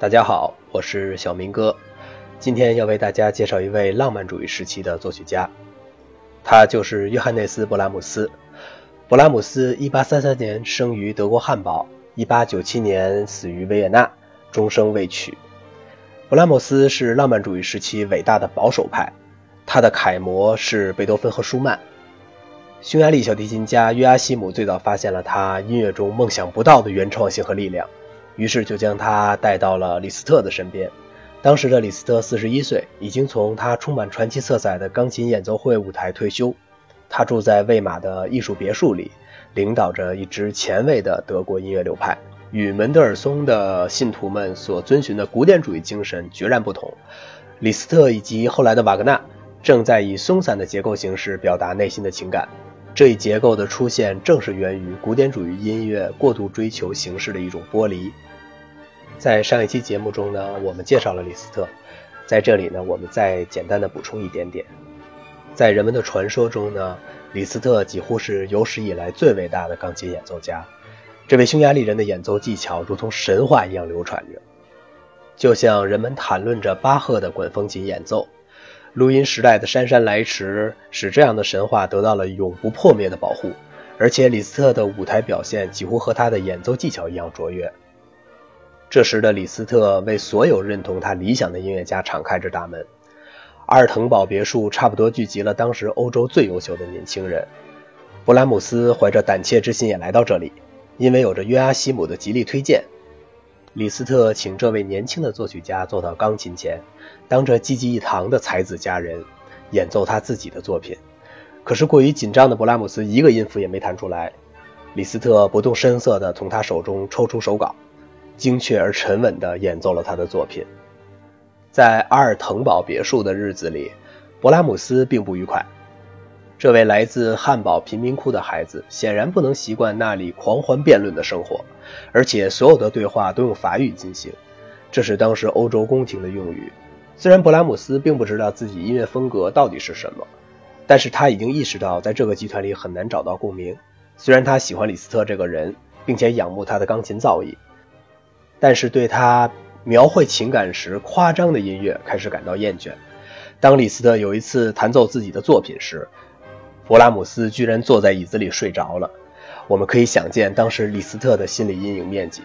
大家好，我是小明哥，今天要为大家介绍一位浪漫主义时期的作曲家，他就是约翰内斯·勃拉姆斯。勃拉姆斯1833年生于德国汉堡，1897年死于维也纳，终生未娶。勃拉姆斯是浪漫主义时期伟大的保守派，他的楷模是贝多芬和舒曼。匈牙利小提琴家约阿希姆最早发现了他音乐中梦想不到的原创性和力量。于是就将他带到了李斯特的身边。当时的李斯特四十一岁，已经从他充满传奇色彩的钢琴演奏会舞台退休。他住在魏玛的艺术别墅里，领导着一支前卫的德国音乐流派，与门德尔松的信徒们所遵循的古典主义精神决然不同。李斯特以及后来的瓦格纳正在以松散的结构形式表达内心的情感。这一结构的出现，正是源于古典主义音乐过度追求形式的一种剥离。在上一期节目中呢，我们介绍了李斯特，在这里呢，我们再简单的补充一点点。在人们的传说中呢，李斯特几乎是有史以来最伟大的钢琴演奏家。这位匈牙利人的演奏技巧如同神话一样流传着，就像人们谈论着巴赫的管风琴演奏。录音时代的姗姗来迟，使这样的神话得到了永不破灭的保护。而且李斯特的舞台表现几乎和他的演奏技巧一样卓越。这时的李斯特为所有认同他理想的音乐家敞开着大门。阿尔滕堡别墅差不多聚集了当时欧洲最优秀的年轻人。勃拉姆斯怀着胆怯之心也来到这里，因为有着约阿希姆的极力推荐。李斯特请这位年轻的作曲家坐到钢琴前，当着济济一堂的才子佳人演奏他自己的作品。可是过于紧张的勃拉姆斯一个音符也没弹出来。李斯特不动声色地从他手中抽出手稿。精确而沉稳地演奏了他的作品。在阿尔滕堡别墅的日子里，勃拉姆斯并不愉快。这位来自汉堡贫民窟的孩子显然不能习惯那里狂欢辩论的生活，而且所有的对话都用法语进行，这是当时欧洲宫廷的用语。虽然勃拉姆斯并不知道自己音乐风格到底是什么，但是他已经意识到在这个集团里很难找到共鸣。虽然他喜欢李斯特这个人，并且仰慕他的钢琴造诣。但是对他描绘情感时夸张的音乐开始感到厌倦。当李斯特有一次弹奏自己的作品时，勃拉姆斯居然坐在椅子里睡着了。我们可以想见当时李斯特的心理阴影面积。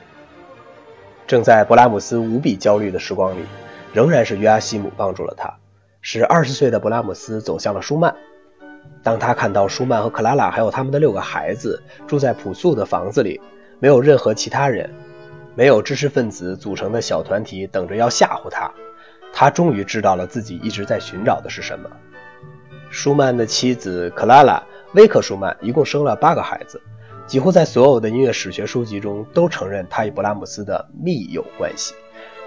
正在勃拉姆斯无比焦虑的时光里，仍然是约阿希姆帮助了他，使二十岁的勃拉姆斯走向了舒曼。当他看到舒曼和克拉拉还有他们的六个孩子住在朴素的房子里，没有任何其他人。没有知识分子组成的小团体等着要吓唬他，他终于知道了自己一直在寻找的是什么。舒曼的妻子克拉拉·威克舒曼一共生了八个孩子，几乎在所有的音乐史学书籍中都承认他与勃拉姆斯的密友关系。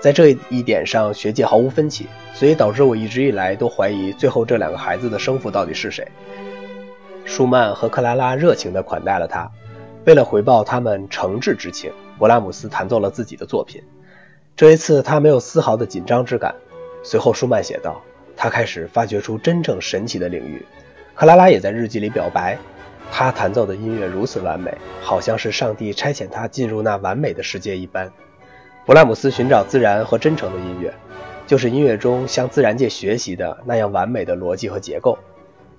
在这一点上，学界毫无分歧，所以导致我一直以来都怀疑最后这两个孩子的生父到底是谁。舒曼和克拉拉热情地款待了他，为了回报他们诚挚之情。勃拉姆斯弹奏了自己的作品，这一次他没有丝毫的紧张之感。随后，舒曼写道：“他开始发掘出真正神奇的领域。”克拉拉也在日记里表白：“他弹奏的音乐如此完美，好像是上帝差遣他进入那完美的世界一般。”勃拉姆斯寻找自然和真诚的音乐，就是音乐中向自然界学习的那样完美的逻辑和结构。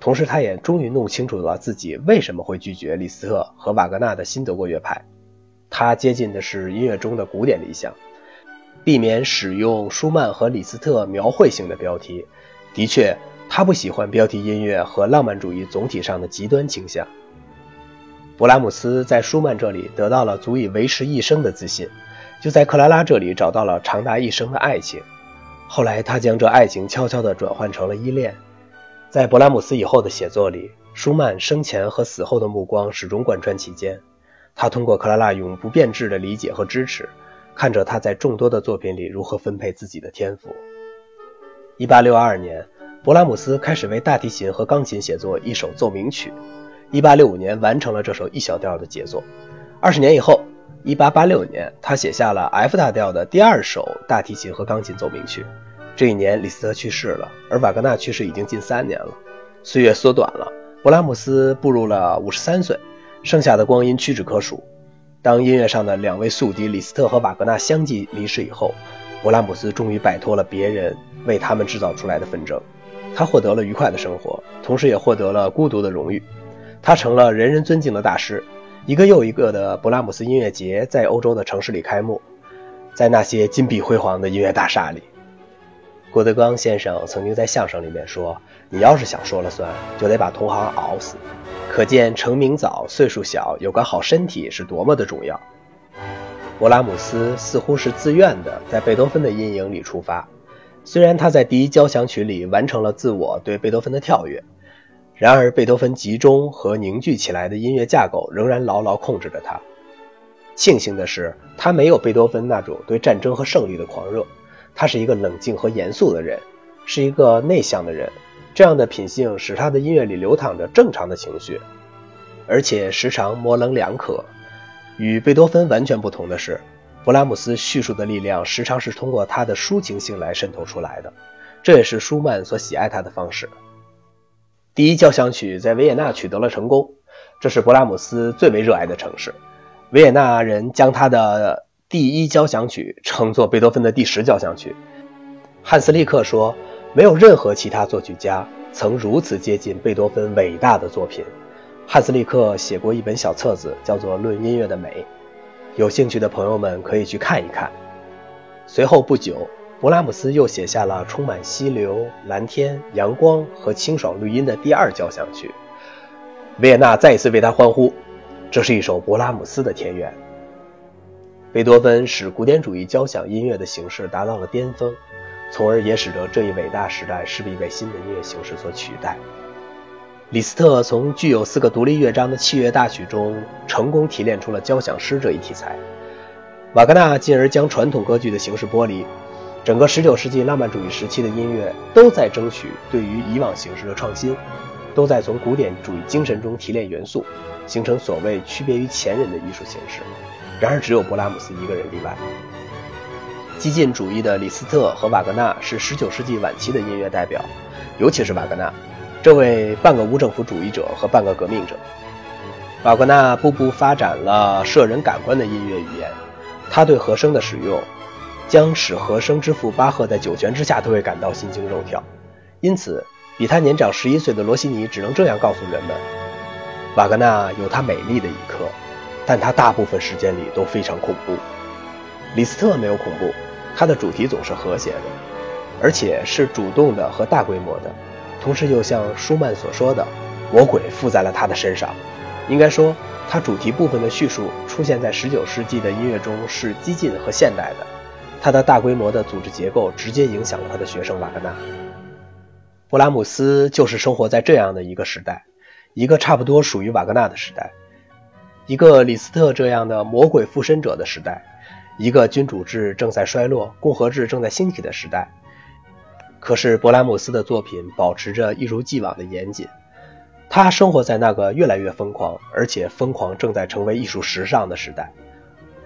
同时，他也终于弄清楚了自己为什么会拒绝李斯特和瓦格纳的新德国乐派。他接近的是音乐中的古典理想，避免使用舒曼和李斯特描绘性的标题。的确，他不喜欢标题音乐和浪漫主义总体上的极端倾向。勃拉姆斯在舒曼这里得到了足以维持一生的自信，就在克拉拉这里找到了长达一生的爱情。后来，他将这爱情悄悄地转换成了依恋。在勃拉姆斯以后的写作里，舒曼生前和死后的目光始终贯穿其间。他通过克拉拉永不变质的理解和支持，看着他在众多的作品里如何分配自己的天赋。1862年，勃拉姆斯开始为大提琴和钢琴写作一首奏鸣曲，1865年完成了这首 E 小调的杰作。二十年以后，1886年，他写下了 F 大调的第二首大提琴和钢琴奏鸣曲。这一年，李斯特去世了，而瓦格纳去世已经近三年了。岁月缩短了，勃拉姆斯步入了五十三岁。剩下的光阴屈指可数。当音乐上的两位宿敌李斯特和瓦格纳相继离世以后，勃拉姆斯终于摆脱了别人为他们制造出来的纷争，他获得了愉快的生活，同时也获得了孤独的荣誉。他成了人人尊敬的大师。一个又一个的勃拉姆斯音乐节在欧洲的城市里开幕，在那些金碧辉煌的音乐大厦里。郭德纲先生曾经在相声里面说：“你要是想说了算，就得把同行熬死。”可见成名早、岁数小、有个好身体是多么的重要。勃拉姆斯似乎是自愿的，在贝多芬的阴影里出发。虽然他在第一交响曲里完成了自我对贝多芬的跳跃，然而贝多芬集中和凝聚起来的音乐架构仍然牢牢控制着他。庆幸的是，他没有贝多芬那种对战争和胜利的狂热。他是一个冷静和严肃的人，是一个内向的人。这样的品性使他的音乐里流淌着正常的情绪，而且时常模棱两可。与贝多芬完全不同的是，勃拉姆斯叙述的力量时常是通过他的抒情性来渗透出来的，这也是舒曼所喜爱他的方式。第一交响曲在维也纳取得了成功，这是勃拉姆斯最为热爱的城市。维也纳人将他的。第一交响曲称作贝多芬的第十交响曲。汉斯利克说：“没有任何其他作曲家曾如此接近贝多芬伟大的作品。”汉斯利克写过一本小册子，叫做《论音乐的美》，有兴趣的朋友们可以去看一看。随后不久，勃拉姆斯又写下了充满溪流、蓝天、阳光和清爽绿荫的第二交响曲。维也纳再一次为他欢呼。这是一首勃拉姆斯的田园。贝多芬使古典主义交响音乐的形式达到了巅峰，从而也使得这一伟大时代势必被新的音乐形式所取代。李斯特从具有四个独立乐章的器乐大曲中成功提炼出了交响诗这一题材。瓦格纳进而将传统歌剧的形式剥离。整个19世纪浪漫主义时期的音乐都在争取对于以往形式的创新，都在从古典主义精神中提炼元素，形成所谓区别于前人的艺术形式。然而，只有勃拉姆斯一个人例外。激进主义的李斯特和瓦格纳是19世纪晚期的音乐代表，尤其是瓦格纳，这位半个无政府主义者和半个革命者。瓦格纳步步发展了摄人感官的音乐语言，他对和声的使用，将使和声之父巴赫在九泉之下都会感到心惊肉跳。因此，比他年长十一岁的罗西尼只能这样告诉人们：瓦格纳有他美丽的一刻。但他大部分时间里都非常恐怖。李斯特没有恐怖，他的主题总是和谐的，而且是主动的和大规模的，同时又像舒曼所说的，魔鬼附在了他的身上。应该说，他主题部分的叙述出现在19世纪的音乐中是激进和现代的。他的大规模的组织结构直接影响了他的学生瓦格纳。布拉姆斯就是生活在这样的一个时代，一个差不多属于瓦格纳的时代。一个李斯特这样的魔鬼附身者的时代，一个君主制正在衰落、共和制正在兴起的时代。可是勃拉姆斯的作品保持着一如既往的严谨。他生活在那个越来越疯狂，而且疯狂正在成为艺术时尚的时代。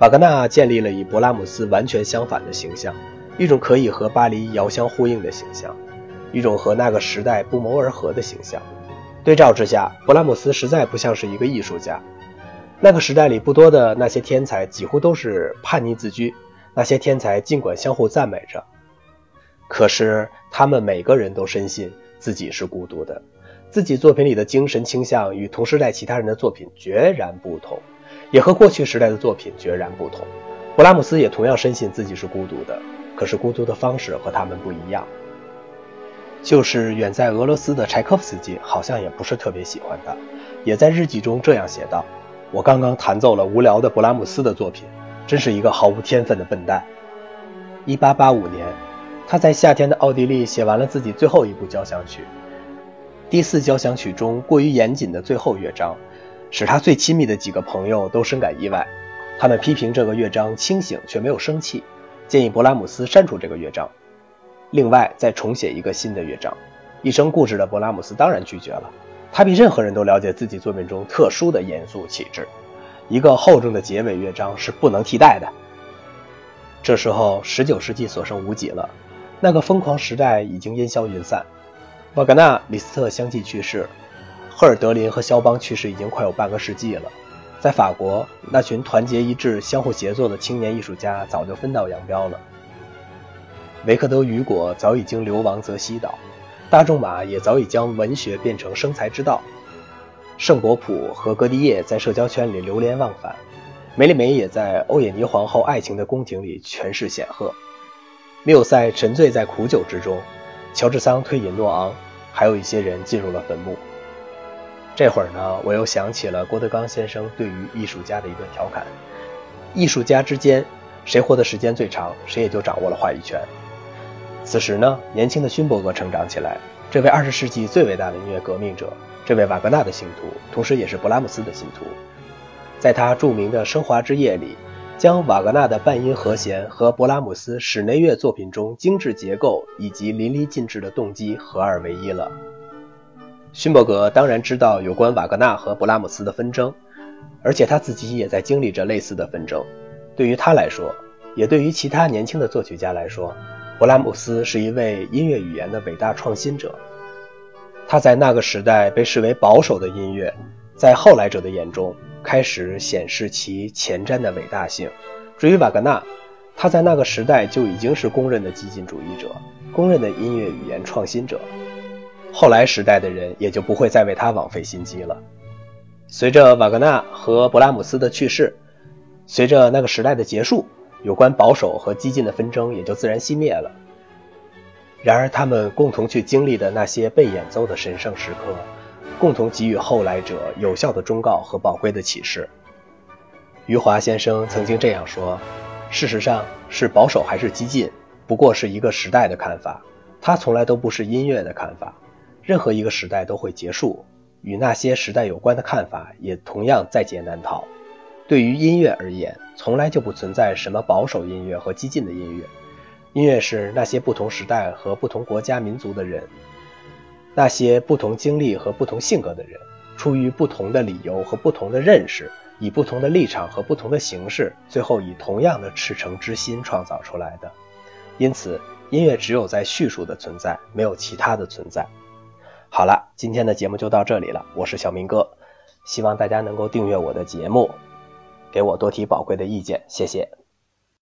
瓦格纳建立了与勃拉姆斯完全相反的形象，一种可以和巴黎遥相呼应的形象，一种和那个时代不谋而合的形象。对照之下，勃拉姆斯实在不像是一个艺术家。那个时代里不多的那些天才，几乎都是叛逆自居。那些天才尽管相互赞美着，可是他们每个人都深信自己是孤独的，自己作品里的精神倾向与同时代其他人的作品决然不同，也和过去时代的作品决然不同。勃拉姆斯也同样深信自己是孤独的，可是孤独的方式和他们不一样。就是远在俄罗斯的柴可夫斯基，好像也不是特别喜欢他，也在日记中这样写道。我刚刚弹奏了无聊的勃拉姆斯的作品，真是一个毫无天分的笨蛋。一八八五年，他在夏天的奥地利写完了自己最后一部交响曲。第四交响曲中过于严谨的最后乐章，使他最亲密的几个朋友都深感意外。他们批评这个乐章清醒却没有生气，建议勃拉姆斯删除这个乐章，另外再重写一个新的乐章。一生固执的勃拉姆斯当然拒绝了。他比任何人都了解自己作品中特殊的严肃气质，一个厚重的结尾乐章是不能替代的。这时候，十九世纪所剩无几了，那个疯狂时代已经烟消云散。瓦格纳、李斯特相继去世，赫尔德林和肖邦去世已经快有半个世纪了。在法国，那群团结一致、相互协作的青年艺术家早就分道扬镳了。维克多·雨果早已经流亡泽西岛，大仲马也早已将文学变成生财之道。圣伯普和格迪叶在社交圈里流连忘返，梅丽梅也在欧也尼皇后爱情的宫廷里权势显赫。缪塞沉醉在苦酒之中，乔治桑退隐诺昂，还有一些人进入了坟墓。这会儿呢，我又想起了郭德纲先生对于艺术家的一段调侃：艺术家之间，谁活的时间最长，谁也就掌握了话语权。此时呢，年轻的勋伯格成长起来，这位二十世纪最伟大的音乐革命者，这位瓦格纳的信徒，同时也是勃拉姆斯的信徒，在他著名的《升华之夜》里，将瓦格纳的半音和弦和勃拉姆斯室内乐作品中精致结构以及淋漓尽致的动机合二为一了。勋伯格当然知道有关瓦格纳和勃拉姆斯的纷争，而且他自己也在经历着类似的纷争。对于他来说，也对于其他年轻的作曲家来说，勃拉姆斯是一位音乐语言的伟大创新者。他在那个时代被视为保守的音乐，在后来者的眼中开始显示其前瞻的伟大性。至于瓦格纳，他在那个时代就已经是公认的激进主义者，公认的音乐语言创新者。后来时代的人也就不会再为他枉费心机了。随着瓦格纳和勃拉姆斯的去世，随着那个时代的结束，有关保守和激进的纷争也就自然熄灭了。然而，他们共同去经历的那些被演奏的神圣时刻，共同给予后来者有效的忠告和宝贵的启示。余华先生曾经这样说：“事实上，是保守还是激进，不过是一个时代的看法，它从来都不是音乐的看法。”任何一个时代都会结束，与那些时代有关的看法也同样在劫难逃。对于音乐而言，从来就不存在什么保守音乐和激进的音乐。音乐是那些不同时代和不同国家民族的人，那些不同经历和不同性格的人，出于不同的理由和不同的认识，以不同的立场和不同的形式，最后以同样的赤诚之心创造出来的。因此，音乐只有在叙述的存在，没有其他的存在。好了，今天的节目就到这里了。我是小明哥，希望大家能够订阅我的节目，给我多提宝贵的意见，谢谢。